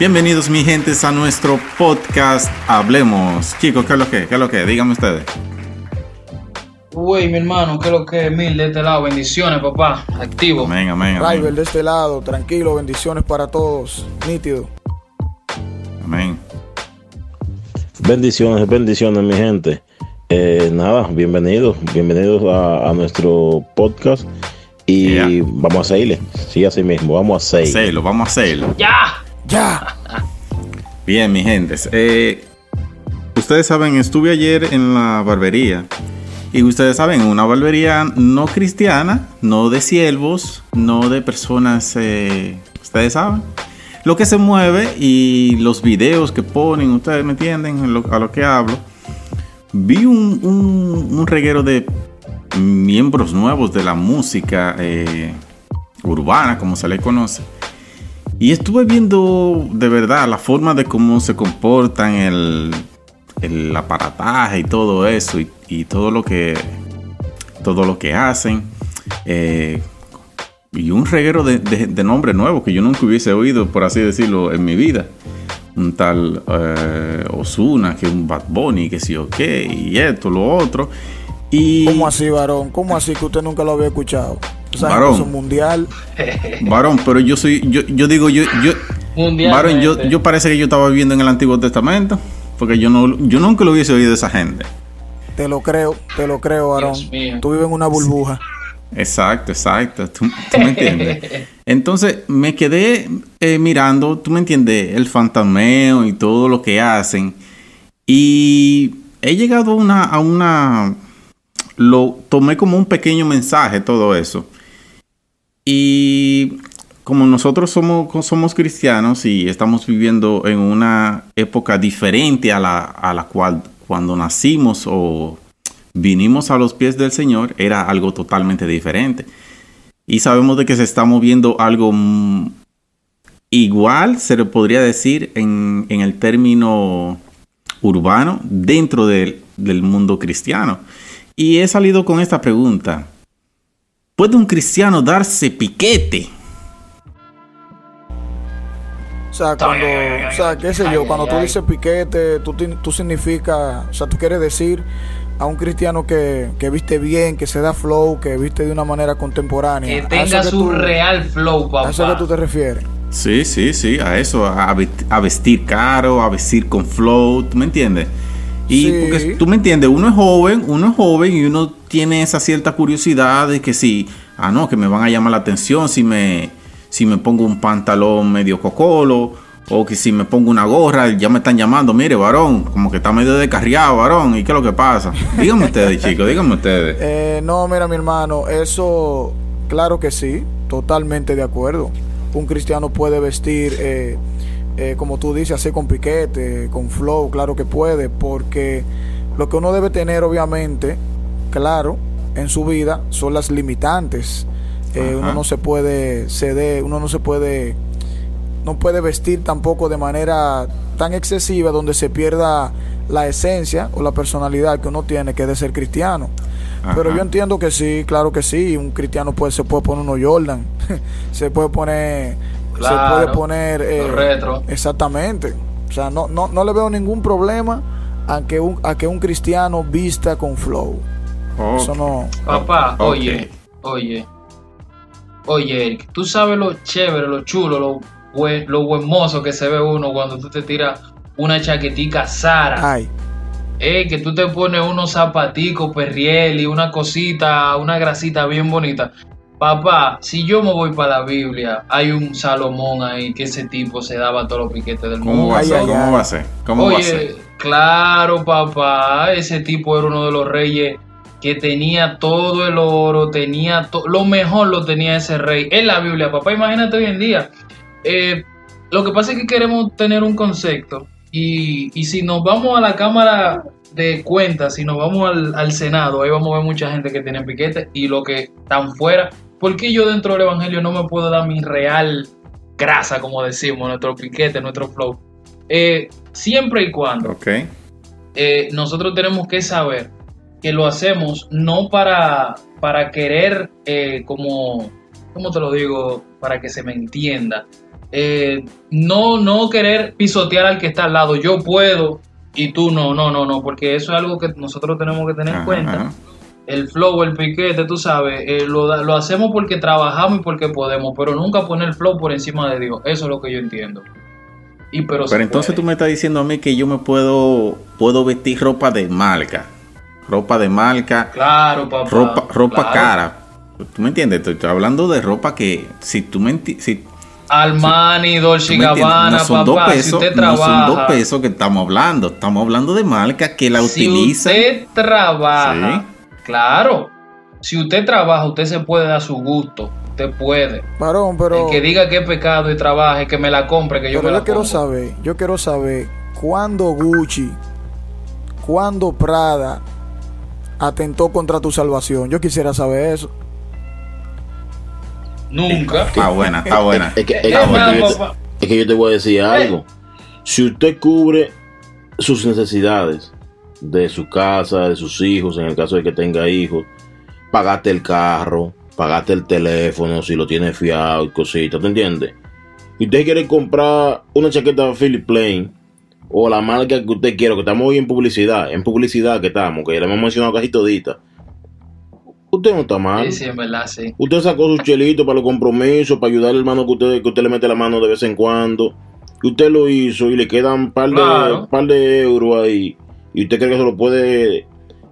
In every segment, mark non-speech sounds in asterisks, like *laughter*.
Bienvenidos mi gentes a nuestro podcast Hablemos. Chicos, ¿qué es lo que? ¿Qué es lo que? Díganme ustedes. Uy, mi hermano, ¿qué es lo que es? Mil de este lado. Bendiciones, papá. Activo. Amén, amén, amén. Rival de este lado, tranquilo, bendiciones para todos. Nítido. Amén. Bendiciones, bendiciones, mi gente. Eh, nada, bienvenidos, bienvenidos a, a nuestro podcast. Y Yeah. vamos a seguirle. Sí, así mismo, vamos a seguir. Hacelo, vamos a hacerlo. ¡Ya! Ya. Bien, mi gentes. Eh, ustedes saben, estuve ayer en la barbería. Y ustedes saben, una barbería no cristiana, no de siervos, no de personas, eh, ustedes saben, lo que se mueve y los videos que ponen, ustedes me entienden a lo, que hablo. Vi un, un- un reguero de miembros nuevos de la música eh, urbana, como se le conoce. Y estuve viendo de verdad la forma de cómo se comportan, el, el aparataje y todo eso, y, y todo lo que todo lo que hacen. eh, y un reguero de, de, de nombre nuevo que yo nunca hubiese oído, por así decirlo, en mi vida. Un tal eh, Osuna, que un Bad Bunny, que sí o qué, y esto, lo otro. Y ¿Cómo así, varón? ¿Cómo así que usted nunca lo había escuchado? O sea, Varón. es un mundial. *laughs* varón, pero yo soy, yo, yo digo, yo, yo. Varón, yo, yo parece que yo estaba viviendo en el Antiguo Testamento, porque yo no, yo nunca lo hubiese oído de esa gente. Te lo creo, te lo creo, varón. Tú vives en una burbuja. Exacto, exacto. ¿Tú, tú me entiendes? *laughs* Entonces me quedé eh, mirando, tú me entiendes, el fantasmeo y todo lo que hacen. Y he llegado a una, a una. Lo tomé como un pequeño mensaje, todo eso. Y como nosotros somos, somos cristianos y estamos viviendo en una época diferente a la, a la cual cuando nacimos o vinimos a los pies del Señor, era algo totalmente diferente. Y sabemos de que se está moviendo algo igual, se le podría decir en, en el término urbano, dentro del, del mundo cristiano. Y he salido con esta pregunta. ¿Puede un cristiano darse piquete? O sea, cuando, o sea, qué sé yo, cuando tú dices piquete, tú, tú significa, o sea, tú quieres decir a un cristiano que, que viste bien, que se da flow, que viste de una manera contemporánea. Que ¿A tenga su tú- real flow, ¿A eso que papá. tú te refieres? Sí, sí, sí, a eso, a vestir caro, a vestir con flow, ¿tú me entiendes? Y Sí. porque tú me entiendes, uno es joven, uno es joven y uno tiene esa cierta curiosidad de que si, ah, no, que me van a llamar la atención si me, si me pongo un pantalón medio cocolo o que si me pongo una gorra, ya me están llamando, mire, varón, como que está medio descarriado, varón, ¿y qué es lo que pasa? Díganme ustedes, *laughs* chicos, díganme ustedes. Eh, no, mira, mi hermano, eso, claro que sí, totalmente de acuerdo. Un cristiano puede vestir, eh, eh, como tú dices, así con piquete, con flow, claro que puede, porque lo que uno debe tener, obviamente, claro, en su vida son las limitantes. Eh, uno no se puede ceder, uno no se puede, no puede vestir tampoco de manera tan excesiva donde se pierda la esencia o la personalidad que uno tiene que es de ser cristiano. Pero yo entiendo que sí, claro que sí, un cristiano puede, se puede poner uno Jordan, *laughs* se puede poner, se puede poner eh, los retro. Exactamente. O sea, no, no, no le veo ningún problema a que un, a que un cristiano vista con flow. Eso no. Papá, oye, oye. Oye, Eric, tú sabes lo chévere, lo chulo, lo, buen, lo buen mozo que se ve uno cuando tú te tiras una chaquetica Sara. Ay, Eh, que tú te pones unos zapaticos perriel y una cosita, una grasita bien bonita. Papá, si yo me voy para la Biblia, hay un Salomón ahí que ese tipo se daba todos los piquetes del ¿Cómo mundo. va a Ay, ser? ay, ¿Cómo va a ser? ¿Cómo va a Oye, ser? Claro, papá, ese tipo era uno de los reyes que tenía todo el oro, tenía to- lo mejor lo tenía ese rey en la Biblia, papá. Imagínate hoy en día. Eh, lo que pasa es que queremos tener un concepto y, y si nos vamos a la Cámara de Cuentas, si nos vamos al, al Senado, ahí vamos a ver mucha gente que tiene piquete y lo que están fuera. ¿Por qué yo dentro del Evangelio no me puedo dar mi real grasa, como decimos, nuestro piquete, nuestro flow? Eh, siempre y cuando Ok. eh, nosotros tenemos que saber que lo hacemos no para, para querer, eh, como, ¿cómo te lo digo? Para que se me entienda. Eh, no, no querer pisotear al que está al lado. Yo puedo y tú no, no, no, no, porque eso es algo que nosotros tenemos que tener en cuenta. El flow, el piquete, tú sabes, eh, lo, lo hacemos porque trabajamos y porque podemos, pero nunca poner el flow por encima de Dios. Eso es lo que yo entiendo. Y pero, entonces puede. tú me estás diciendo a mí que yo me puedo, puedo vestir ropa de marca. Ropa de marca, Claro, papá. ropa, ropa claro. cara. ¿Tú me entiendes? Estoy, estoy hablando de ropa que si tú me si, Armani, Dolce Gabbana, no son dos papá, si pesos, usted no trabaja, son dos pesos que estamos hablando. Estamos hablando de marca que la si utilizan. usted trabaja, Sí. Claro, si usted trabaja, usted se puede dar su gusto, usted puede. Varón, pero, El que diga que es pecado y trabaje, que me la compre, que yo pero me la yo quiero pongo. saber, yo quiero saber cuándo Gucci, cuándo Prada atentó contra tu salvación. Yo quisiera saber eso. Nunca. Está buena, está *laughs* buena. Es que, te- es que yo te voy a decir algo. Si usted cubre sus necesidades de su casa, de sus hijos, en el caso de que tenga hijos, pagaste el carro, pagaste el teléfono, si lo tiene fiado y cositas, ¿te entiendes? Y usted quiere comprar una chaqueta Philip Plain o la marca que usted quiera, que estamos hoy en publicidad, en publicidad que estamos, que ya le hemos mencionado casi todita. Usted no está mal. Sí, sí, en verdad, sí. Usted sacó sus chelitos para los compromisos, para ayudar al hermano que usted, que usted le mete la mano de vez en cuando. Y usted lo hizo y le quedan un par de, Claro. par de euros ahí. Y usted cree que se lo puede eh,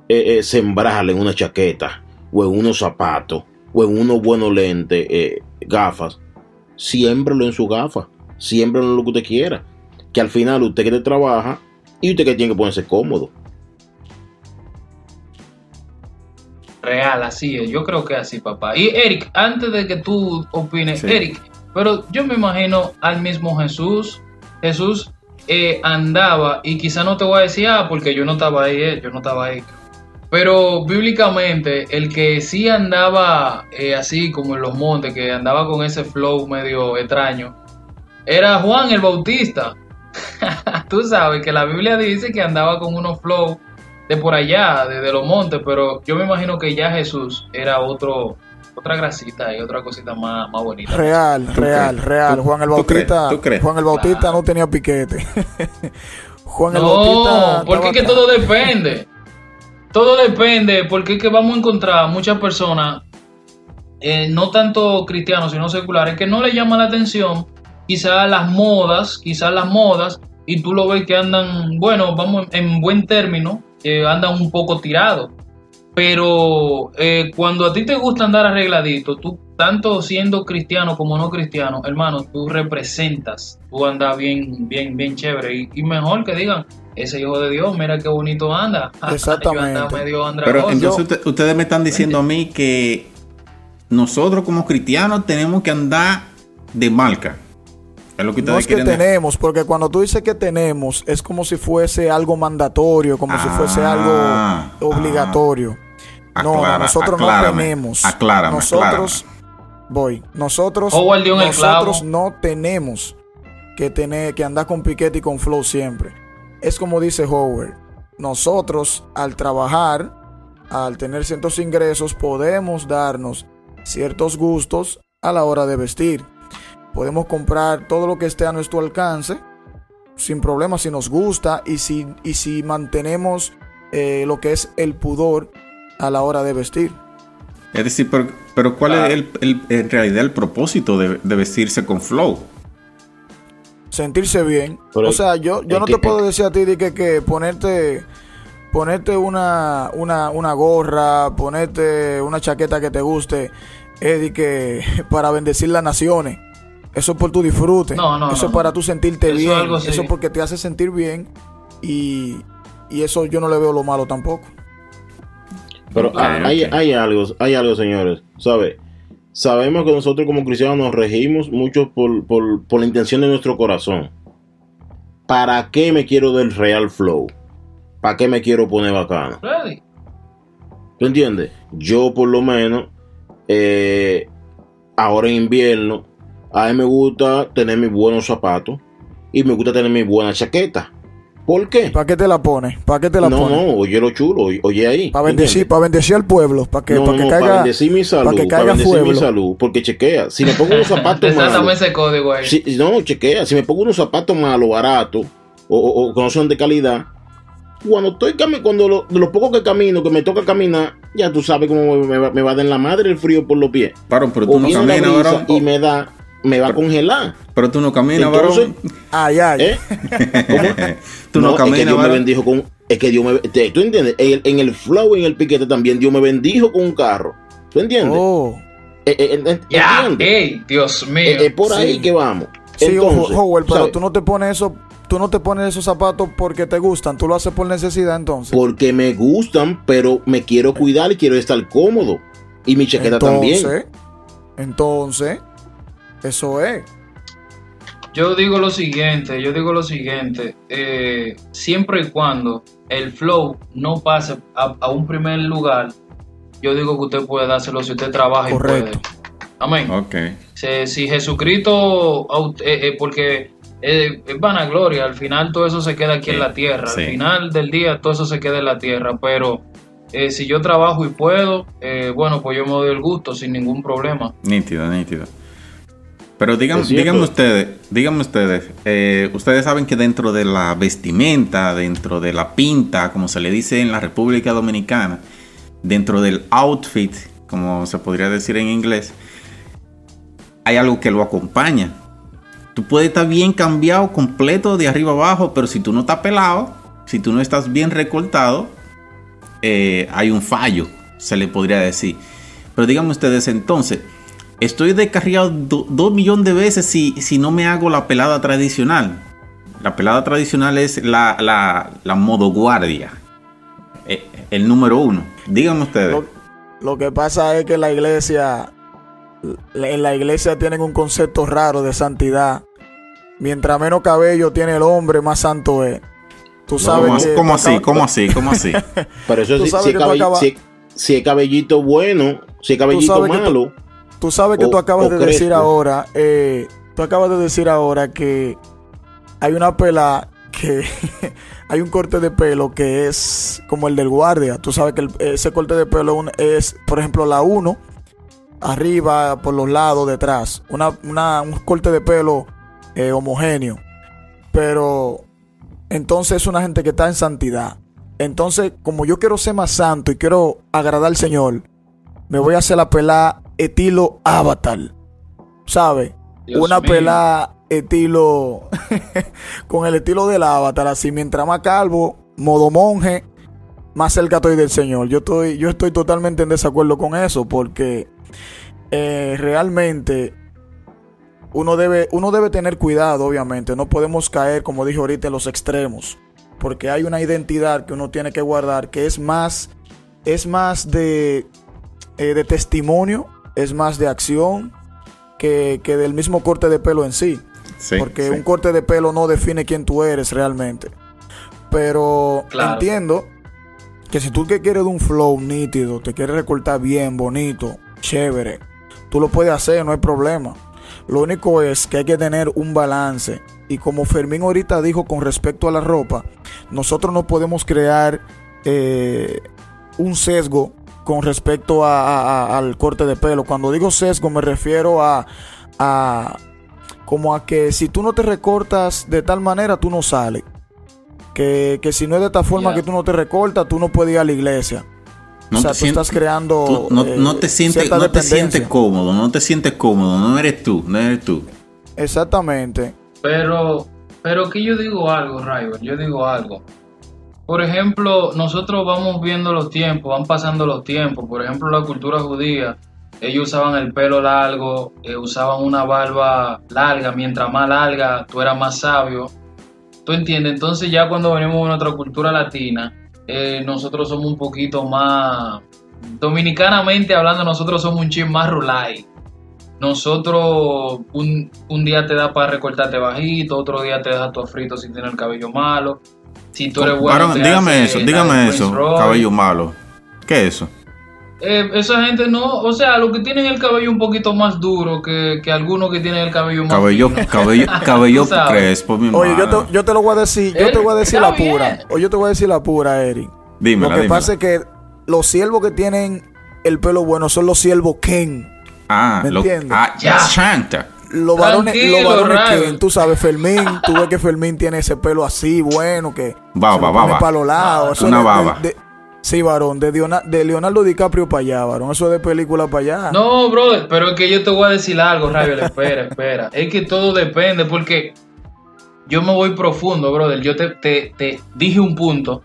eh, sembrar en una chaqueta, o en unos zapatos, o en unos buenos lentes, eh, gafas. Siémbrelo en su gafa. Siémbrelo en lo que usted quiera. Que al final usted que te trabaja y usted que tiene que ponerse cómodo. Real, así es. Yo creo que así, papá. Y Eric, antes de que tú opines, Sí. Eric, pero yo me imagino al mismo Jesús. Jesús eh, andaba, y quizá no te voy a decir, ah, porque yo no estaba ahí, eh, yo no estaba ahí. Pero bíblicamente, el que sí andaba eh, así como en los montes, que andaba con ese flow medio extraño, era Juan el Bautista. *laughs* Tú sabes que la Biblia dice que andaba con unos flow de por allá, de, de los montes, pero yo me imagino que ya Jesús era otro, otra grasita y otra cosita más, más bonita. Real, ¿Tú real, crees? real. ¿Tú- Juan el tú Bautista, crees? ¿Tú crees? Juan el Bautista Claro. no tenía piquete. *laughs* Juan el No, Bautista. porque es que todo depende. Todo depende, porque es que vamos a encontrar muchas personas, eh, no tanto cristianos, sino seculares, que no le llama la atención quizás las modas, quizás las modas, y tú lo ves que andan, bueno, vamos en buen término, que andan un poco tirados. Pero eh, cuando a ti te gusta andar arregladito, tú, tanto siendo cristiano como no cristiano, hermano, tú representas, tú andas bien, bien, bien chévere. Y, y mejor que digan, ese hijo de Dios, mira qué bonito anda. *laughs* Exactamente. Medio Pero entonces usted- ustedes me están diciendo a mí que nosotros como cristianos tenemos que andar de marca. Es lo que ustedes No es que decir. tenemos, porque cuando tú dices que tenemos, es como si fuese algo mandatorio, como si fuese Ah, algo obligatorio. No, nosotros aclárame, no tenemos. aclárame, nosotros, voy, nosotros, nosotros no tenemos que tener, que andar con piquete y con flow siempre. Es como dice Howard, nosotros al trabajar, al tener ciertos ingresos, podemos darnos ciertos gustos a la hora de vestir. Podemos comprar todo lo que esté a nuestro alcance sin problema si nos gusta y si, y si mantenemos eh, lo que es el pudor a la hora de vestir. Es decir, pero, pero ¿cuál es el, el- en realidad el propósito de, de vestirse con flow? Sentirse bien. Pero o sea, yo, yo es no que- te puedo decir a ti de que, que ponerte ponerte una, una, una gorra, ponerte una chaqueta que te guste, es de que *laughs* para bendecir las naciones. Eso es por tu disfrute. No, no, Eso no, es para no. tú sentirte Eso es bien. algo. Eso porque te hace sentir bien y, y eso yo no le veo lo malo tampoco. Pero Ok, hay, hay algo, hay algo, señores. ¿Sabe? Sabemos que nosotros como cristianos nos regimos mucho por, por, por la intención de nuestro corazón. ¿Para qué me quiero del real flow? ¿Para qué me quiero poner bacano? Ready. ¿Tú entiendes? Yo por lo menos, eh, ahora en invierno, a mí me gusta tener mis buenos zapatos y me gusta tener mi buena chaqueta. ¿Por qué? ¿Para qué te la pones? ¿Para qué te la No, pones? no, oye lo chulo, oye- ahí. Para ¿tú bendecir, para bendecir al pueblo, para que, no, para que no, caiga, para bendecir mi salud, para que para caiga bendecir mi pueblo. salud, porque chequea, si me pongo unos zapatos malos, ese código ahí. si- no, chequea, si me pongo unos zapatos malos, baratos, o, o- o que no son de calidad, cuando estoy cami- cuando lo, de los pocos que camino, que me toca caminar, ya tú sabes cómo me, me va, me va a dar en la madre el frío por los pies. Varón, pero O tú no caminas, y me da, me va a congelar. Pero tú no caminas, varón. Ay, ay. ¿eh? *laughs* tú no, es que caminas, Dios me bendijo con, es que Dios me, te- tú entiendes, en el, en el flow, en el piquete también, Dios me bendijo con un carro. ¿Tú entiendes? Oh. Eh, eh, eh, Ya, ¿entiendes? ey, Dios mío. Eh, es por ahí Sí. que vamos. Sí, Entonces, ojo, Howell, pero ¿sabes? tú no te pones eso, tú no te pones esos zapatos porque te gustan, tú lo haces por necesidad entonces. Porque me gustan, pero me quiero cuidar y quiero estar cómodo. Y mi chaqueta también. entonces, entonces, eso es. Yo digo lo siguiente, yo digo lo siguiente, eh, siempre y cuando el flow no pase a, a un primer lugar, yo digo que usted puede dárselo si usted trabaja Correcto. y puede. Amén. Ok. Si, si Jesucristo, eh, eh, porque eh, es vanagloria, al final todo eso se queda aquí en la tierra, sí. al final del día todo eso se queda en la tierra, pero eh, si yo trabajo y puedo, eh, bueno, pues yo me doy el gusto sin ningún problema. Nítido, nítido. Pero digan, díganme ustedes, díganme ustedes, eh, ustedes saben que dentro de la vestimenta, dentro de la pinta, como se le dice en la República Dominicana, dentro del outfit, como se podría decir en inglés, hay algo que lo acompaña. Tú puedes estar bien cambiado, completo de arriba abajo, pero si tú no estás pelado, si tú no estás bien recortado, eh, hay un fallo, se le podría decir. Pero díganme ustedes entonces, estoy descarriado do- dos millones de veces si, si no me hago la pelada tradicional. La pelada tradicional es la, la, la modo guardia. Eh, el número uno. Díganme ustedes. Lo, lo que pasa es que la iglesia, en la iglesia tienen un concepto raro de santidad. Mientras menos cabello tiene el hombre, más santo es. Tú sabes ¿Cómo, que cómo tú así? ¿Cómo así? ¿Cómo así? *laughs* Pero eso sí, si, es si- si cabellito bueno, si es cabellito tú- malo. Tú sabes que O- tú acabas de decir ahora, eh, tú acabas de decir ahora que hay una pela que *laughs* hay un corte de pelo que es como el del guardia. Tú sabes que el- ese corte de pelo es, por ejemplo, la 1, arriba, por los lados, detrás. Una, una- un corte de pelo eh, homogéneo. Pero entonces es una gente que está en santidad. Entonces, como yo quiero ser más santo y quiero agradar al Señor, me voy a hacer la pelada estilo avatar. ¿Sabes? Una mío. pelada estilo. *laughs* con el estilo del avatar. Así, mientras más calvo, modo monje, más cerca estoy del Señor. Yo estoy, yo estoy totalmente en desacuerdo con eso. Porque eh, realmente. Uno debe, uno debe tener cuidado, obviamente. No podemos caer, como dije ahorita, en los extremos. Porque hay una identidad que uno tiene que guardar que es más, es más de, eh, de testimonio, es más de acción que, que del mismo corte de pelo en sí. Sí, porque sí. un corte de pelo no define quién tú eres realmente. Pero Claro. entiendo que si tú que quieres de un flow nítido, te quieres recortar bien, bonito, chévere, tú lo puedes hacer, no hay problema. Lo único es que hay que tener un balance. Y como Fermín ahorita dijo con respecto a la ropa, nosotros no podemos crear eh, un sesgo con respecto a- a- a- al corte de pelo. Cuando digo sesgo me refiero a, a como a que si tú no te recortas de tal manera, tú no sales. Que, que si no es de esta forma que tú no te recortas, tú no puedes ir a la iglesia. No o sea, te tú estás creando. Tú no, eh, no te sientes, no te sientes cómodo, no te sientes cómodo, no eres tú, no eres tú. Exactamente. Pero, pero que yo digo algo, Rival, yo digo algo. Por ejemplo, nosotros vamos viendo los tiempos, van pasando los tiempos. Por ejemplo, la cultura judía, ellos usaban el pelo largo, eh, usaban una barba larga. Mientras más larga, tú eras más sabio. ¿Tú entiendes? Entonces ya cuando venimos de nuestra cultura latina, eh, nosotros somos un poquito más, dominicanamente hablando, nosotros somos un chin más rulay. Nosotros un, un día te da para recortarte bajito, otro día te deja todo frito si tienes el cabello malo. Si tú eres bueno, dígame eso, dígame eso, Roy. cabello malo. ¿Qué es eso? Eh, esa gente no, o sea, los que tienen el cabello un poquito más duro que, que algunos que tienen el cabello más Cabello, fino. cabello, *laughs* cabello crespo, mi Oye, yo te, yo te lo voy a decir, yo Eric, te voy a decir la pura. Oye, yo te voy a decir la pura, Eric. Dímela, lo que dímela. pasa es que los siervos que tienen el pelo bueno son los siervos Ken. Ah, ¿Me lo, entiendes? ah, Ya. Shanta. Los varones, los varones. Ken, tú sabes, Fermín, tú ves que Fermín tiene ese pelo así, bueno, que Baba, baba. para los lados. Eso Una de- baba. de- sí, varón, de, Diona- de Leonardo DiCaprio para allá, varón. Eso es de película para allá. No, brother, pero es que yo te voy a decir algo, Ravel, espera, espera. Es que todo depende porque yo me voy profundo, brother. Yo te, te, te dije un punto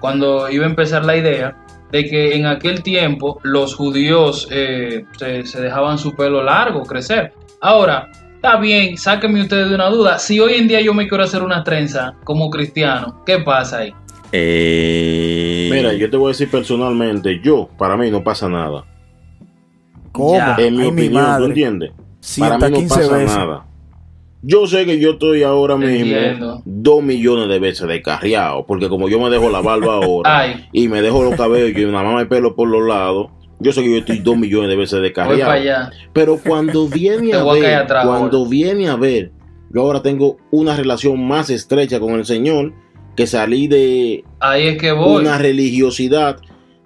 cuando iba a empezar la idea de que en aquel tiempo los judíos eh, se, se dejaban su pelo largo crecer. Ahora, está bien, sáquenme ustedes de una duda. Si hoy en día yo me quiero hacer una trenza como cristiano, ¿qué pasa ahí? Eh, Mira, yo te voy a decir personalmente, yo, para mí no pasa nada. ¿Cómo? Ya. En mi Ay, opinión, ¿tú madre. entiendes? Para mí no 15 pasa veces. nada. Yo sé que yo estoy ahora mismo Entiendo. dos millones de veces descarriado, porque como yo me dejo la barba *laughs* ahora y me dejo los cabellos y una mama de pelo por los lados, yo sé que yo estoy dos millones de veces para allá. Pero cuando viene *laughs* a ver, atrás cuando viene a ver, yo ahora tengo una relación más estrecha con el Señor que salí de Ahí es que voy. una religiosidad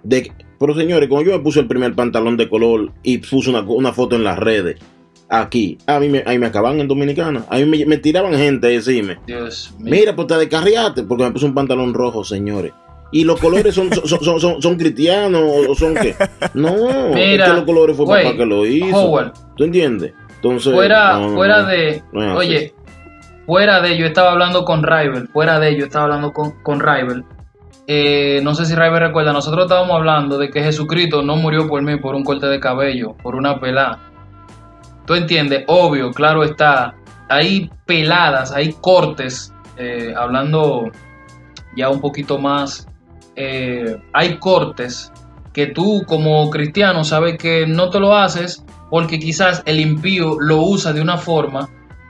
de pero señores, cuando yo me puse el primer pantalón de color y puse una, una foto en las redes aquí, a mí me, ahí me acaban en Dominicana, a mí me, me tiraban gente a decirme, Dios mío. mira, pues te descarriaste porque me puse un pantalón rojo, señores. Y los colores son, son, son, son- cristianos o son qué? No, Mira, es que los colores fue güey, papá que lo hizo. Howard, ¿Tú entiendes? Entonces, fuera, no, fuera no. de, no oye, fuera de, yo estaba hablando con Rival, fuera de, yo estaba hablando con, con Rival. Eh, no sé si Rival recuerda, nosotros estábamos hablando de que Jesucristo no murió por mí por un corte de cabello, por una pelada. Tú entiendes, obvio, claro está. Hay peladas, hay cortes, eh, hablando ya un poquito más, eh, hay cortes que tú como cristiano sabes que no te lo haces porque quizás el impío lo usa de una forma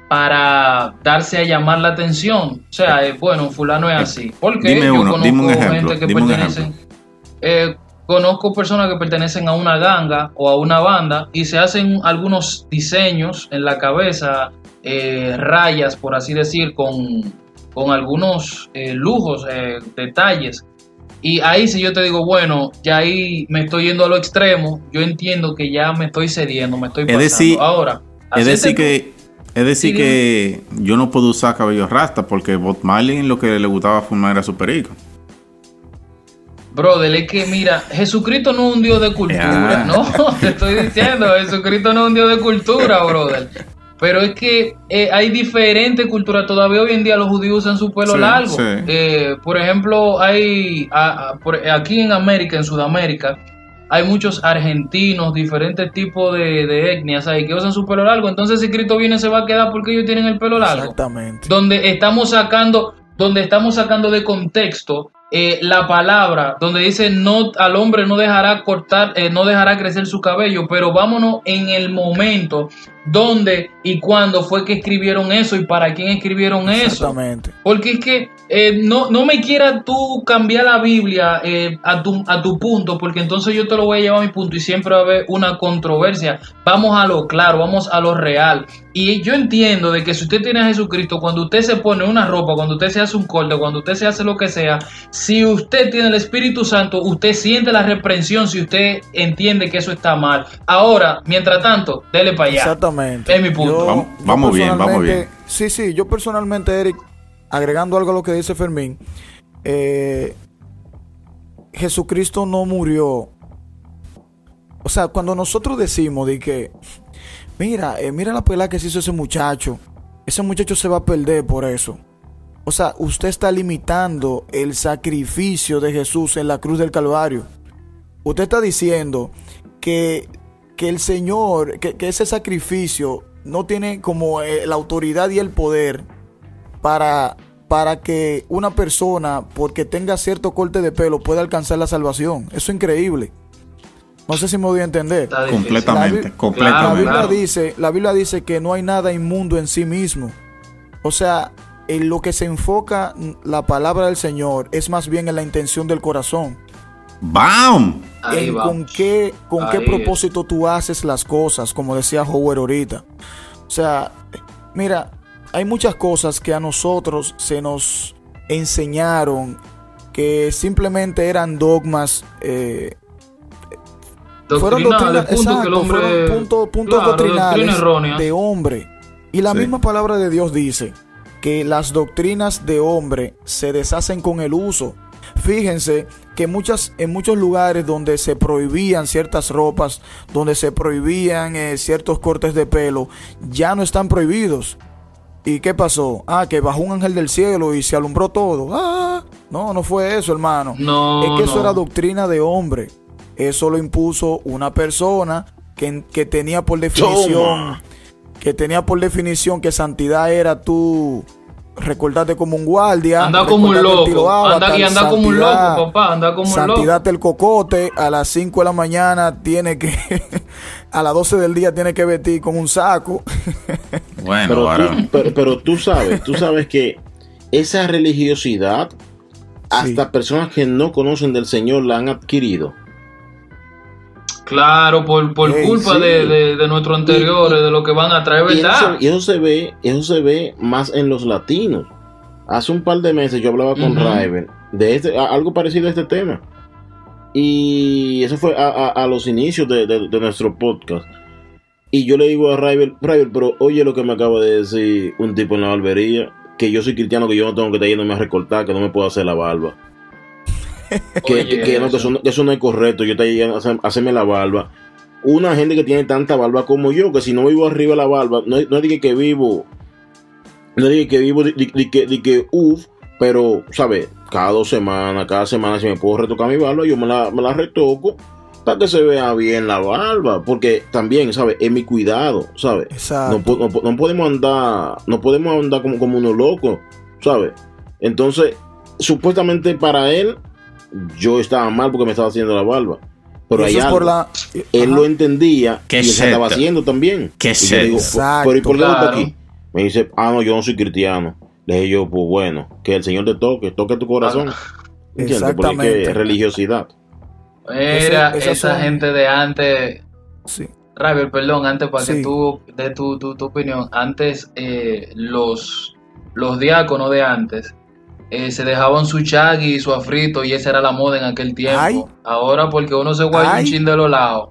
para darse a llamar la atención. O sea, eh, bueno, fulano es así. Porque Dime yo uno, conozco dime un ejemplo, gente que dime un pertenecen, eh, conozco personas que pertenecen a una ganga o a una banda y se hacen algunos diseños en la cabeza, eh, rayas, por así decir, con, con algunos lujos, detalles. Y ahí si yo te digo, bueno, ya ahí me estoy yendo a lo extremo, yo entiendo que ya me estoy cediendo, me estoy Es pasando. decir, Ahora, Es decir que es decir Sí, que yo no puedo usar cabello rasta porque Bob Marley lo que le gustaba fumar era su perico. Brother, es que mira, Jesucristo no es un Dios de cultura, *laughs* no, te estoy diciendo, Jesucristo no es un Dios de cultura, brother. Pero es que eh, hay diferentes culturas, todavía hoy en día los judíos usan su pelo Sí, largo. sí. Eh, por ejemplo, hay a- a- por- aquí en América, en Sudamérica, hay muchos argentinos, diferentes tipos de, de etnias ahí que usan su pelo largo. Entonces, si Cristo viene, se va a quedar porque ellos tienen el pelo largo Exactamente. donde estamos sacando, donde estamos sacando de contexto eh, la palabra, donde dice no al hombre no dejará cortar, eh, no dejará crecer su cabello, pero vámonos en el momento dónde y cuándo fue que escribieron eso y para quién escribieron eso. Exactamente. Porque es que eh, no, no me quieras tú cambiar la Biblia eh, a, tu, a tu punto, porque entonces yo te lo voy a llevar a mi punto y siempre va a haber una controversia. Vamos a lo claro, vamos a lo real. Y yo entiendo de que si usted tiene a Jesucristo, cuando usted se pone una ropa, cuando usted se hace un corte, cuando usted se hace lo que sea, si usted tiene el Espíritu Santo, usted siente la reprensión si usted entiende que eso está mal. Ahora, mientras tanto, dele para allá. Exactamente. Es mi punto. Vamos- vamos bien, vamos bien. Sí, sí, yo personalmente, Eric, agregando algo a lo que dice Fermín, eh, Jesucristo no murió. O sea, cuando nosotros decimos de que, mira, eh, mira la pelada que se hizo ese muchacho, ese muchacho se va a perder por eso. O sea, usted está limitando el sacrificio de Jesús en la cruz del Calvario. Usted está diciendo que, que el Señor, que, que ese sacrificio no tiene como eh, la autoridad y el poder para, para que una persona, porque tenga cierto corte de pelo, pueda alcanzar la salvación. Eso es increíble. No sé si me voy a entender. Completamente, La Bi- La completamente. Biblia, claro. dice, la Biblia dice que no hay nada inmundo en sí mismo. O sea, en lo que se enfoca la palabra del Señor es más bien en la intención del corazón. ¡Bam! Con qué, con qué propósito tú haces las cosas, como decía Howard ahorita. O sea, mira, hay muchas cosas que a nosotros se nos enseñaron que simplemente eran dogmas eh, fueron doctrinas, punto que el exacto, hombre- fueron punto- puntos Claro, doctrinales doctrina de hombre. Y la Sí. misma palabra de Dios dice que las doctrinas de hombre se deshacen con el uso. Fíjense que muchas, en muchos lugares donde se prohibían ciertas ropas, donde se prohibían eh, ciertos cortes de pelo, ya no están prohibidos. ¿Y qué pasó? Ah, que bajó un ángel del cielo y se alumbró todo. Ah, no, no fue eso, hermano. No, es que eso no. era doctrina de hombre. Eso lo impuso una persona que, que tenía por definición, Toma. que tenía por definición que santidad era tú recordarte como un guardia. Anda como un loco. Anda, avatar, y anda como un santidad- loco, papá. Anda como un Santidad loco. el cocote, a las 5 de la mañana tiene que, *laughs* a las 12 del día tiene que vestir con un saco. *laughs* Bueno, Pero ahora. tú, pero, pero tú sabes, tú sabes que esa religiosidad, hasta personas que no conocen del Señor la han adquirido. Claro, por, por culpa sí. de, de, de nuestros anteriores, de lo que van a traer, Y eso, ¿verdad? y eso se ve, eso se ve más en los latinos. Hace un par de meses yo hablaba con Ujú. Raven de este, a- algo parecido a este tema. Y eso fue a, a- a los inicios de, de- de nuestro podcast. Y yo le digo a Raven, Raven, pero oye lo que me acaba de decir un tipo en la barbería, que yo soy cristiano, que yo no tengo que estar yéndome a recortar, que no me puedo hacer la barba. *laughs* que, Oye, que- que no, que eso. eso, no- que eso no es correcto, yo estoy yendo a hacer- a hacerme la barba. Una gente que tiene tanta barba como yo, que si no vivo arriba de la barba, no, no digo que vivo, no digo que vivo de, de- de que, de que uff, pero, ¿sabes? Cada dos semanas, cada semana, si me puedo retocar mi barba, yo me la, me la retoco para que se vea bien la barba, porque también, ¿sabes? Es mi cuidado, ¿sabes? No, no no podemos andar, no podemos andar como, como unos locos, ¿sabes? Entonces, supuestamente para él, yo estaba mal porque me estaba haciendo la barba. Pero por la. Él Ajá. lo entendía Qué y él se estaba haciendo también. Qué y yo digo, Exacto. pero ¿y por qué está Claro. aquí? Me dice, ah, no, yo no soy cristiano. Le dije yo, pues bueno, que el Señor te toque, toque tu corazón. ¿Entiendes? Porque es Exactamente. religiosidad. Era esa son- gente de antes. Sí. Raver, perdón, antes para que tú de tu, tu, tu opinión. Antes, eh, los, los diáconos de antes eh, se dejaban su chagui y su afrito, y esa era la moda en aquel tiempo. Ay. Ahora, porque uno se guarda un chin de los lados.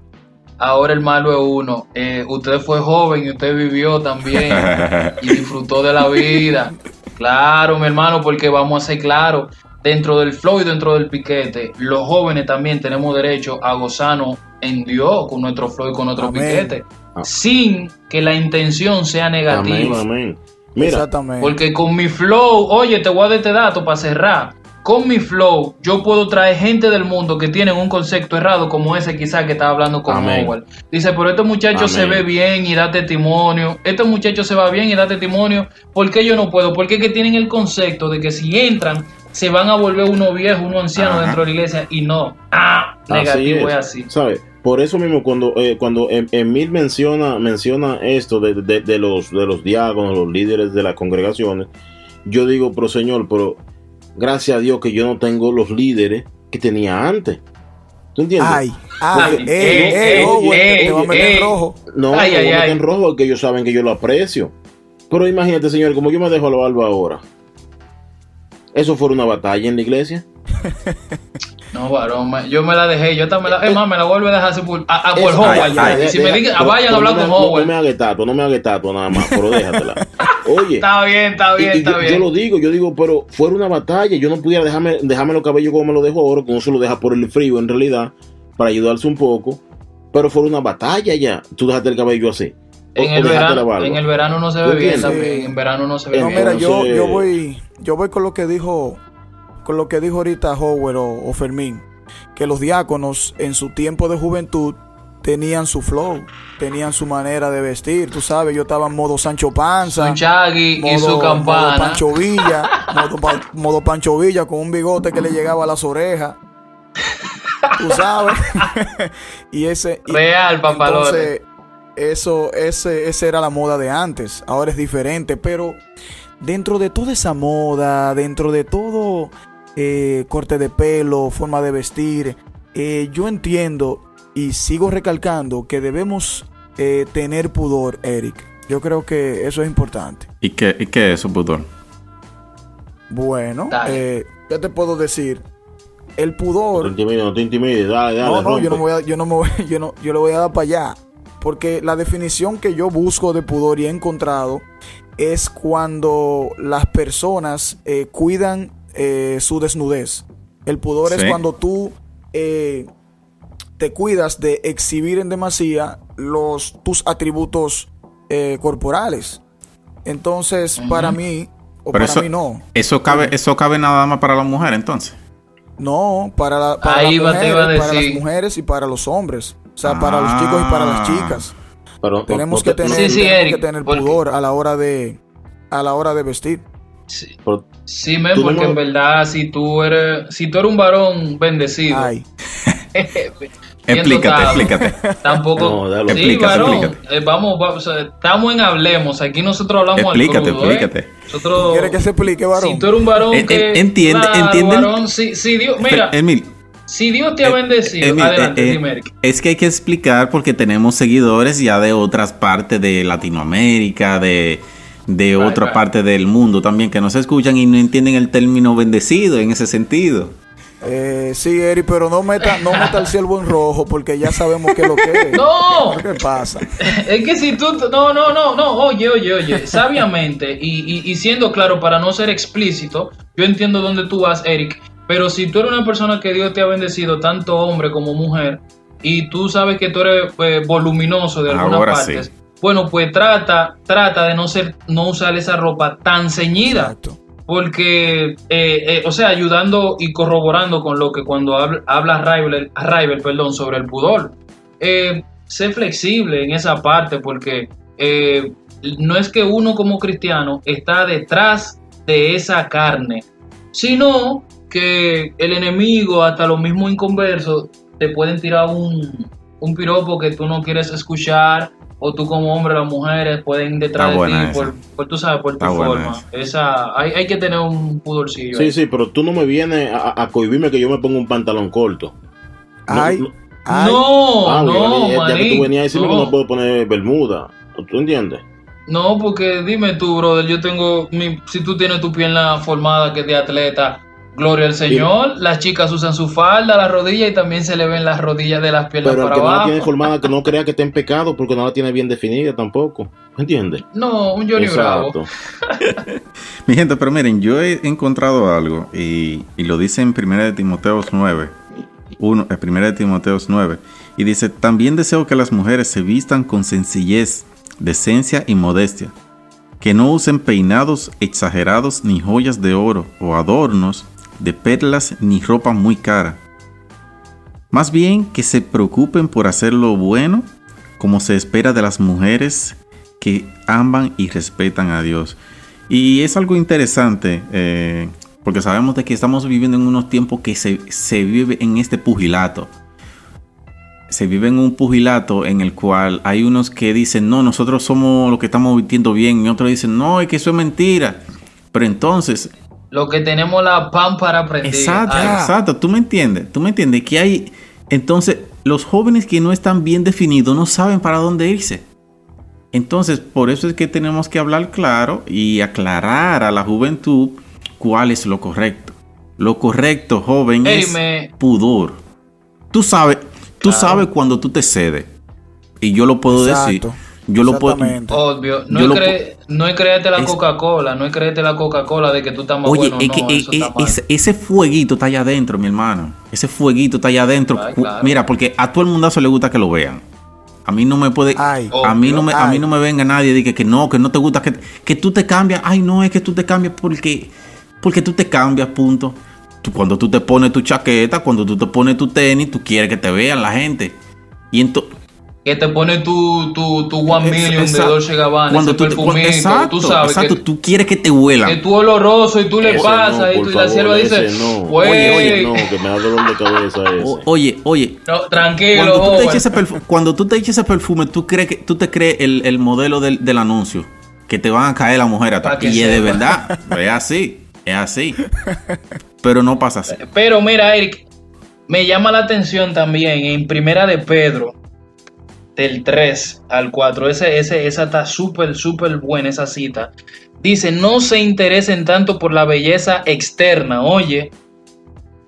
Ahora el malo es uno. Eh, usted fue joven y usted vivió también *laughs* y disfrutó de la vida. Claro, mi hermano, porque vamos a ser claros, dentro del flow y dentro del piquete, los jóvenes también tenemos derecho a gozarnos en Dios con nuestro flow y con nuestro Amén. piquete, Ah. sin que la intención sea Amén, negativa. amén. Mira, Exactamente. Porque con mi flow, oye, te voy a dar este dato para cerrar. Con mi flow, yo puedo traer gente del mundo que tienen un concepto errado, como ese quizás que estaba hablando con. Howard. Dice, pero este muchacho se ve bien y da testimonio. Este muchacho se va bien y da testimonio. ¿Por qué yo no puedo? Porque es que tienen el concepto de que si entran, se van a volver uno viejo, uno anciano Ajá. dentro de la iglesia. Y no. Ah, negativo es, así. ¿Sabes? Por eso mismo cuando eh, cuando Em- Emil menciona menciona esto de, de- de los de los diáconos, los líderes de las congregaciones, yo digo, pero Señor, pero gracias a Dios que yo no tengo los líderes que tenía antes. ¿Tú entiendes? Ay, ay, Ay, ey, ey, oh, eh, te va a meter en rojo. No, Ay, no ay, voy a meter ay. en rojo porque ellos saben que yo lo aprecio. Pero imagínate, Señor, como yo me dejo la barba ahora. ¿Eso fue una batalla en la iglesia? *laughs* No, varón, me- yo me la dejé. Yo también la. Es más, me la vuelvo a dejar así por, a, a por Howard. ay, si me deja- digan, vayan a hablar no con Howard. No me haga estatua, no me haga estatua nada más, pero déjatela. *laughs* Oye, Está bien, está bien, y está yo, bien. yo lo digo, yo digo, pero fuera una batalla, yo no pudiera dejarme, dejarme los cabellos como me lo dejo ahora, uno se lo deja por el frío en realidad, para ayudarse un poco, pero fuera una batalla ya, tú dejaste el cabello así. o- en, el verano, en el verano no se ve ¿Tú bien también. En verano no se ve No, bien. mira, yo, yo voy, yo voy con lo que dijo, con lo que dijo ahorita Howard o, o Fermín, que los diáconos en su tiempo de juventud tenían su flow, tenían su manera de vestir. Tú sabes, yo estaba en modo Sancho Panza. Su Chagui y su campana. Modo Pancho Villa, *laughs* modo, pa- modo Pancho Villa con un bigote que le llegaba a las orejas. Tú sabes. *laughs* y ese. y- Real, papalote. entonces, eso, ese, esa era la moda de antes. Ahora es diferente, pero dentro de toda esa moda, dentro de todo eh, corte de pelo, forma de vestir, eh, yo entiendo y sigo recalcando que debemos eh, tener pudor, Eric. Yo creo que eso es importante. ¿Y qué, y qué es eso, pudor? Bueno, eh, ¿qué te puedo decir? El No te pudor intimides, no te intimides, dale, dale. No, no, yo no voy a, yo no me voy, *laughs* yo no, yo le voy a dar para allá. Porque la definición que yo busco de pudor y he encontrado es cuando las personas eh, cuidan eh, su desnudez. El pudor es cuando tú eh, te cuidas de exhibir en demasía los, tus atributos eh, corporales. Entonces, para mí, o Pero para eso, mí no. eso cabe, eso cabe nada más para la mujer, entonces. No, para, la- para, Ahí las mujeres, para las mujeres y para los hombres. O sea, para los chicos y para las Ah. chicas. Pero, Tenemos que te- tener, Sí, sí, tenemos Eric, que tener pudor a la hora de a la hora de vestir. Sí, pero- sí, men, no porque me- en verdad, si tú eres, si tú eres un varón bendecido, Ay, *laughs* Explícate, explícate. Tampoco. No, dale. sí, Explícate, varón. explícate. eh, vamos, va- o sea, estamos en hablemos. Aquí nosotros hablamos al Explícate, crudo, ¿eh? explícate. Nosotros, ¿Quiere que se explique, varón? Si tú eres un varón En- que. en- entiende- claro, entiende varón, si, si Dios, mira, Emil, si Dios te ha eh, bendecido, adelante, eh, eh, dime, Eric. es que hay que explicar porque tenemos seguidores ya de otras partes de Latinoamérica, de, de Right, otra right. parte del mundo también, que nos escuchan y no entienden el término bendecido en ese sentido. Eh, sí, Eri, pero no meta, no meta el ciervo en rojo porque ya sabemos qué es lo que es. *laughs* ¡No! ¿Qué pasa? *laughs* Es que si tú, no, no, no, no, oye, oye, oye, sabiamente y, y- y siendo claro para no ser explícito, yo entiendo dónde tú vas, Eric, pero si tú eres una persona que Dios te ha bendecido, tanto hombre como mujer, y tú sabes que tú eres eh, voluminoso de algunas Ahora partes, sí. Bueno, pues trata, trata de no ser, no usar esa ropa tan ceñida. Exacto. Porque, eh, eh, o sea, ayudando y corroborando con lo que cuando habla, habla Rival, Rival, perdón, sobre el pudor, eh, sé flexible en esa parte porque no es que uno como cristiano está detrás de esa carne, sino que el enemigo, hasta los mismos inconversos, te pueden tirar un, un piropo que tú no quieres escuchar, o tú como hombre, las mujeres pueden detrás Está de ti, por, por, tú sabes, por tu Está forma. Esa, hay, hay que tener un pudorcillo. Sí, ahí. sí, pero tú no me vienes a, a cohibirme que yo me ponga un pantalón corto. No, Ay, no- ay. No, ah, no, ya, ya que tú venías a decirme que no. no puedo poner bermuda. ¿Tú entiendes? No, porque dime tú, brother, yo tengo, mi, si tú tienes tu pierna formada que es de atleta, gloria al Señor, las chicas usan su falda, la rodilla y también se le ven las rodillas de las piernas Pero el para que no la abajo. tiene formada, que no crea que está en pecado porque no la tiene bien definida tampoco. ¿Entiendes? No, un Johnny Bravo. *laughs* Mi gente, pero miren, yo he encontrado algo y, y lo dice en 1 de Timoteo 9, 1, eh, 1 de Timoteo 9, y dice, también deseo que las mujeres se vistan con sencillez, decencia y modestia, que no usen peinados exagerados ni joyas de oro o adornos de perlas ni ropa muy cara. Más bien que se preocupen por hacer lo bueno como se espera de las mujeres que aman y respetan a Dios. Y es algo interesante, eh, porque sabemos de que estamos viviendo en unos tiempos que se, se vive en este pugilato. Se vive en un pugilato en el cual hay unos que dicen, no, nosotros somos los que estamos vistiendo bien, y otros dicen, no, es que eso es mentira. Pero entonces, Lo que tenemos la pan para aprender. Exacto, Ay, exacto. Tú me entiendes. Tú me entiendes que hay. Entonces, los jóvenes que no están bien definidos no saben para dónde irse. Entonces, por eso es que tenemos que hablar claro y aclarar a la juventud cuál es lo correcto. Lo correcto, joven, es me- pudor. Tú sabes, tú Claro. sabes cuando tú te cedes. Y yo lo puedo decir. Yo lo puedo. Obvio, no Yo lo no es creerte la Es- Coca-Cola, no es creerte la Coca-Cola de que tú estás más Oye, bueno, es no, que eso eh, está mal. ese, ese fueguito está allá adentro, mi hermano. Ese fueguito está allá adentro. Ay, Cu- claro. Mira, porque a todo el mundazo le gusta que lo vean. A mí no me puede. Ay. a mí no me, a mí no me venga nadie y diga que no, que no te gusta, que, que tú te cambias. Ay, no, es que tú te cambias porque, porque tú te cambias, punto. Tú, cuando tú te pones tu chaqueta, cuando tú te pones tu tenis, tú quieres que te vean la gente. Y, ento- que te pone tu, tu, tu One Es- Million de. Dolce Gabbana, Cuando ese tú, te- cuando- perfumito, exacto, tú sabes exacto, que, tú quieres que te huelan. que tú oloroso y tú le Ese pasas no, y, tú, y la sierva dice, no. "Güey, Oye, oye, No, que me da dolor de cabeza ese. O- oye, oye, no, tranquilo, cuando tú, te joven". echas ese perfume, cuando tú te echas ese perfume, tú crees que tú te crees el, el modelo del, del anuncio, que te van a caer la mujer atrás. Pa' que Y es de verdad, es así, es así. Pero no pasa así. Pero mira, Eric, me llama la atención también en Primera de Pedro, del 3 al 4. Ese, ese, esa está súper, súper buena esa cita. Dice, no se interesen tanto por la belleza externa, oye,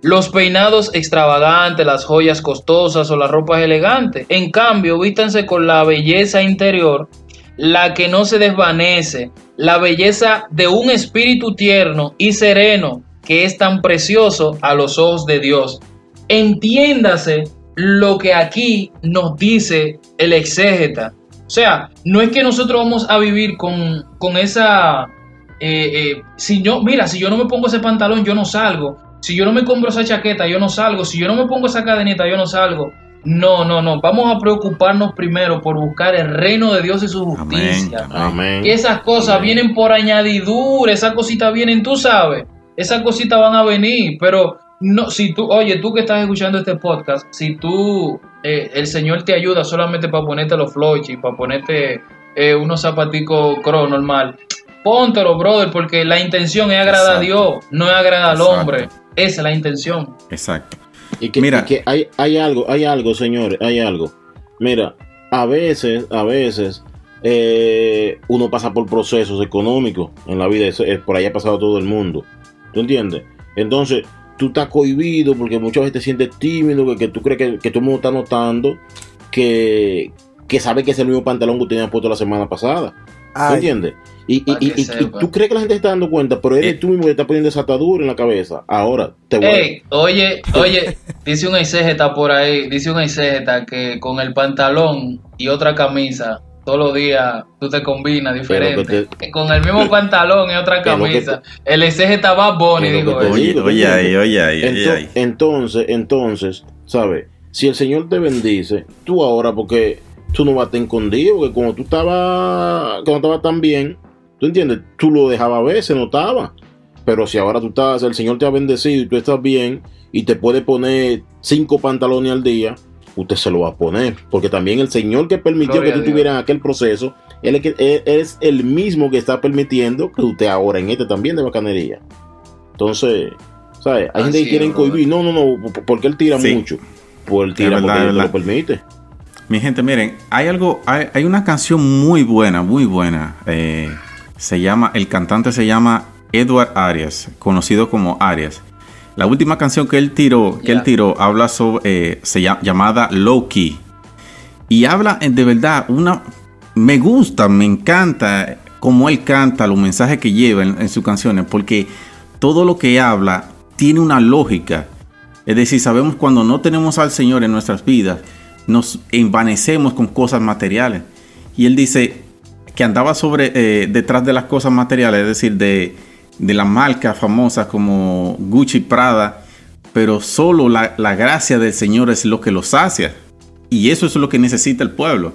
los peinados extravagantes, las joyas costosas o las ropas elegantes. En cambio, vístanse con la belleza interior, la que no se desvanece, la belleza de un espíritu tierno y sereno que es tan precioso a los ojos de Dios. Entiéndase lo que aquí nos dice el exégeta. O sea, no es que nosotros vamos a vivir con, con esa... eh, eh, si yo, mira, si yo no me pongo ese pantalón, yo no salgo. Si yo no me compro esa chaqueta, yo no salgo. Si yo no me pongo esa cadenita, yo no salgo. No, no, no. Vamos a preocuparnos primero por buscar el reino de Dios y su justicia. amén. Amén. Que esas cosas Amén. vienen por añadidura, esas cositas vienen, tú sabes, esas cositas van a venir, pero no, si tú, oye, tú que estás escuchando este podcast, si tú, eh, el Señor te ayuda solamente para ponerte los y para ponerte eh, unos zapaticos cro normal, póntelo, brother, porque la intención es agradar a. Dios, no es agradar al Exacto. hombre, esa es la intención. Exacto. Y que, Mira. y que hay, hay algo, hay algo, señores, hay algo. Mira, a veces, a veces, eh, uno pasa por procesos económicos en la vida, eso es, por ahí ha pasado todo el mundo. ¿Tú entiendes? Entonces, tú estás cohibido porque muchas veces te sientes tímido, que, que tú crees que, que todo el mundo está notando que, que sabe que es el mismo pantalón que tenías puesto la semana pasada. ¿Tú Ay, entiendes? Y, y, y- tú crees que la gente está dando cuenta, pero eres Eh. tú mismo que estás poniendo esa atadura en la cabeza. Ahora, te voy a... Ey, oye, *laughs* oye, dice un exégeta por ahí, dice un exégeta que con el pantalón y otra camisa todos los días tú te combinas diferente. Con el mismo pantalón y otra *laughs* camisa. El exégeta va Bonnie, te. Oye, digo, oye oye ahí, oye Ento- ahí. Entonces, entonces, ¿sabes? Si el Señor te bendice, tú ahora, porque tú no vas a estar escondido, porque cuando tú estabas, cuando estabas tan bien, ¿tú entiendes? Tú lo dejabas ver, se notaba. Pero si ahora tú estás, el Señor te ha bendecido y tú estás bien y te puede poner cinco pantalones al día, usted se lo va a poner. Porque también el Señor que permitió Gloria que a tú tuvieras aquel proceso, él es, que- él es el mismo que está permitiendo que usted ahora en este también de bacanería. Entonces, ¿sabes? Hay gente que quiere es, brother. cohibir. No, no, no, porque él tira Sí. mucho. Pues él tira verdad, porque él verdad. lo permite. Mi gente, miren, hay algo, hay, hay una canción muy buena, muy buena. eh, se llama, el cantante se llama Edward Arias, conocido como Arias. La última canción que él tiró, que él tiró, habla sobre, eh, se llama llamada Low Key y habla eh, de verdad una, me gusta, me encanta cómo él canta, los mensajes que lleva en, en sus canciones, porque todo lo que habla tiene una lógica. Es decir, sabemos cuando no tenemos al Señor en nuestras vidas, nos envanecemos con cosas materiales. Y él dice que andaba sobre eh, detrás de las cosas materiales, es decir, de, de las marcas famosas como Gucci, Prada, pero solo la, la gracia del Señor es lo que lo sacia. Y eso es lo que necesita el pueblo.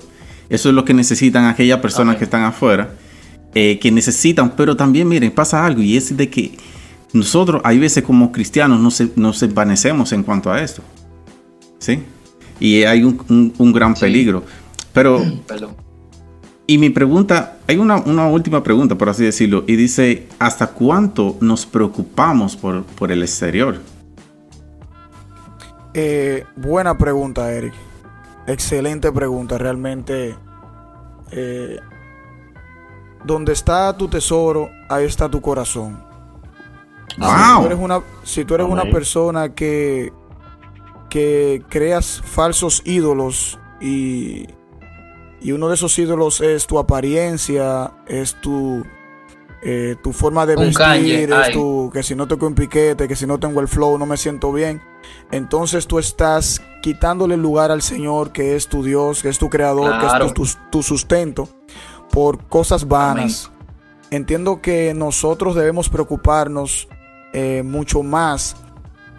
Eso es lo que necesitan aquellas personas que están afuera, eh, que necesitan. Pero también, miren, pasa algo y es de que nosotros, hay veces como cristianos, nos, nos envanecemos en cuanto a esto. ¿Sí? Y hay un, un- un gran Sí. peligro. Pero, *clears throat* Perdón. Y mi pregunta, hay una, una última pregunta, por así decirlo, y dice, ¿hasta cuánto nos preocupamos por, por el exterior? eh, buena pregunta, Eric. Excelente pregunta, realmente. eh, donde está tu tesoro, ahí está tu corazón. Si tú ¡Wow! eres una, si tú eres una Amén. persona que, que creas falsos ídolos y, y uno de esos ídolos es tu apariencia, es tu, eh, tu forma de Un vestir, es ay. tu, que si no toco un piquete, que si no tengo el flow no me siento bien. Entonces tú estás quitándole el lugar al Señor, que es tu Dios, que es tu creador, Claro. que es tu, tu- tu sustento, por cosas vanas. Entiendo que nosotros debemos preocuparnos eh, mucho más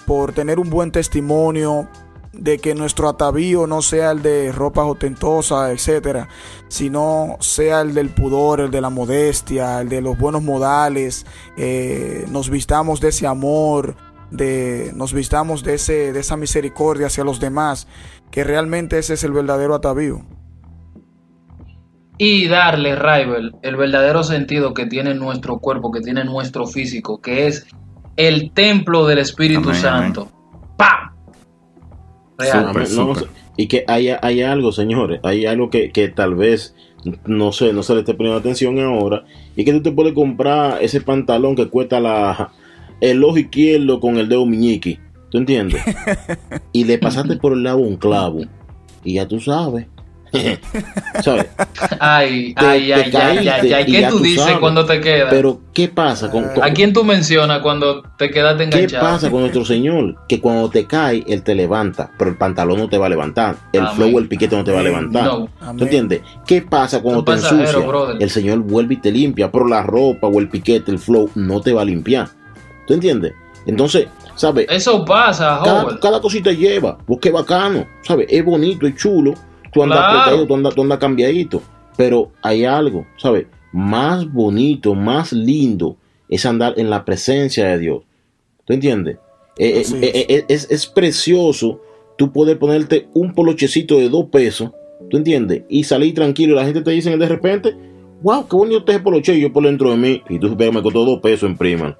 por tener un buen testimonio, de que nuestro atavío no sea el de ropas ostentosas, etcétera, sino sea el del pudor, el de la modestia, el de los buenos modales, eh, nos vistamos de ese amor, de, nos vistamos de, ese, de esa misericordia hacia los demás, que realmente ese es el verdadero atavío. Y darle, Rival, el verdadero sentido que tiene nuestro cuerpo, que tiene nuestro físico, que es el templo del Espíritu Amén, Santo. ¡Pam! No, y que hay, hay algo, señores, hay algo que, que tal vez no sé, no se le esté poniendo atención ahora, y que tú te puedes comprar ese pantalón que cuesta la el ojo izquierdo con el dedo miñiqui, ¿tú entiendes? *laughs* y le pasaste por el lado un clavo, y ya tú sabes. *laughs* ¿Sabes? Ay, Te- ay, te ay, ay, caíste ay, ay. y ¿Qué ya tú tú dices sabes. cuando te quedas? Pero, ¿qué pasa con, con- ¿A quién tú mencionas cuando te quedaste ¿Qué enganchado? pasa con nuestro Señor? Que cuando te cae, Él te levanta, pero el pantalón no te va a levantar. El Amén. flow o el piquete no te va a levantar. No. ¿Tú entiendes? ¿Qué pasa cuando te ensucias? brother. El Señor vuelve y te limpia, pero la ropa o el piquete, el flow, no te va a limpiar. ¿Tú entiendes? Entonces, ¿sabes? Eso pasa, Cada, cada cosita lleva, pues qué bacano, ¿sabes? Es bonito, es chulo. Tú andas Claro. apretadito, tú andas, tú andas cambiadito. Pero hay algo, ¿sabes? Más bonito, más lindo es andar en la presencia de Dios. ¿Tú entiendes? Eh, eh, eh, eh, es, es precioso tú poder ponerte un polochecito de dos pesos, ¿tú entiendes? Y salir tranquilo y la gente te dice de repente, wow, qué bonito este poloche y yo por dentro de mí. Y tú me costó dos pesos en prima.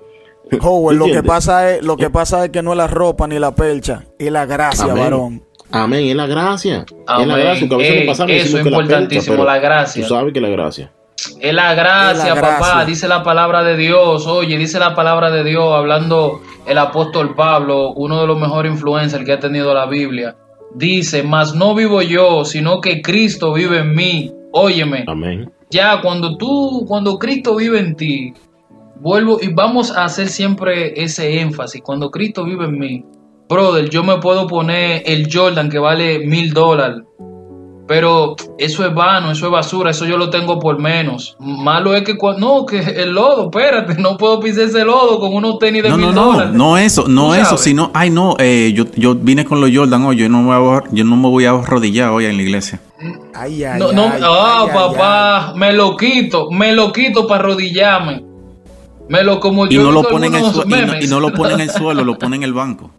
Howard, lo que pasa es, lo que pasa es que no es la ropa ni la percha, es la gracia, Amén. varón. Amén, es la gracia. Es Amén. la gracia. Que a veces Ey, nos pasamos y eso es la importantísimo, la gracia. Tú sabes que la gracia. Es la gracia, Es la papá, gracia. dice la palabra de Dios. Oye, dice la palabra de Dios, hablando el apóstol Pablo, uno de los mejores influencers que ha tenido la Biblia. Dice, mas no vivo yo, sino que Cristo vive en mí. Óyeme, Amén. ya cuando tú, cuando Cristo vive en ti, vuelvo y vamos a hacer siempre ese énfasis. Cuando Cristo vive en mí, brother, yo me puedo poner el Jordan que vale mil dólares. Pero eso es vano, eso es basura, eso yo lo tengo por menos. Malo es que cuando, no, que el lodo, espérate, no puedo pisar ese lodo con unos tenis de No, mil no, no, dólares. no eso, no eso, sabes. sino, ay no, eh, yo, yo vine con los Jordan hoy, yo no me voy a, yo no me voy a arrodillar hoy en la iglesia. Ay, ay, No, no, ay, ah, ay, ay, papá, me lo quito, me lo quito para arrodillarme. Me lo como Y yo no lo ponen en el algunos *laughs* suelo, y no, memes. y no lo ponen en el suelo, lo ponen en el banco.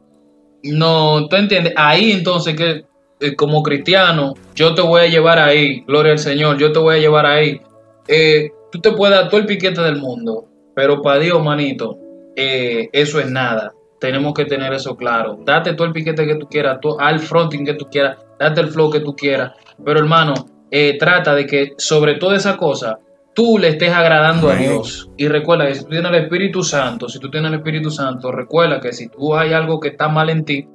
No, tú entiendes. Ahí entonces que eh, como cristiano, yo te voy a llevar ahí, gloria al Señor, yo te voy a llevar ahí. Eh, tú te puedes dar todo el piquete del mundo, pero para Dios, manito, eh, eso es nada. Tenemos que tener eso claro. Date todo el piquete que tú quieras, tú- al fronting que tú quieras, date el flow que tú quieras. Pero hermano, trata de que sobre toda esa cosa, tú le estés agradando Amén. a Dios. Y recuerda que si tú tienes el Espíritu Santo, si tú tienes el Espíritu Santo, recuerda que si tú hay algo que está mal en ti,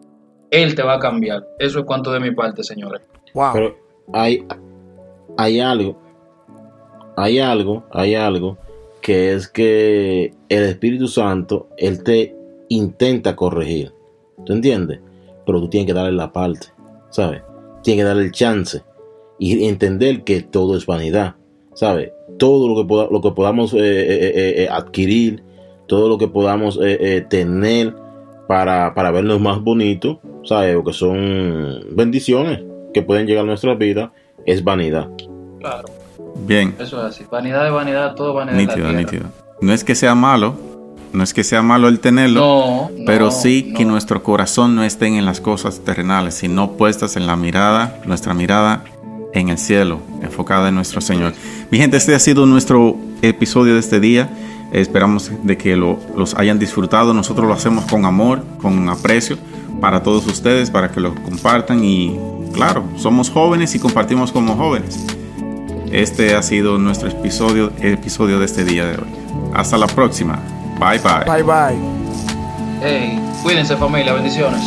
Él te va a cambiar. Eso es cuanto de mi parte, señores. Wow. Pero hay, hay algo, hay algo, hay algo que es que el Espíritu Santo, Él te intenta corregir. ¿Tú entiendes? Pero tú tienes que darle la parte, ¿sabes? Tienes que darle el chance y entender que todo es vanidad, ¿sabes? Todo lo que, poda- lo que podamos eh, eh, eh, adquirir, todo lo que podamos eh, eh, tener para, para vernos más bonitos, ¿sabes? O que son bendiciones que pueden llegar a nuestra vida, es vanidad. Claro, Bien, eso es así. Vanidad de vanidad, todo vanidad. en la nítido, nítido. No es que sea malo, no es que sea malo el tenerlo, No, pero no, sí que no. nuestro corazón no esté en las cosas terrenales, sino puestas en la mirada, nuestra mirada en el cielo, enfocada en nuestro Señor. Mi gente, este ha sido nuestro episodio de este día. Esperamos de que lo- los hayan disfrutado. Nosotros lo hacemos con amor, con aprecio para todos ustedes, para que lo compartan y claro, somos jóvenes y compartimos como jóvenes. Este ha sido nuestro episodio, episodio de este día de hoy. Hasta la próxima. Bye bye. Bye bye. Hey, cuídense familia, bendiciones.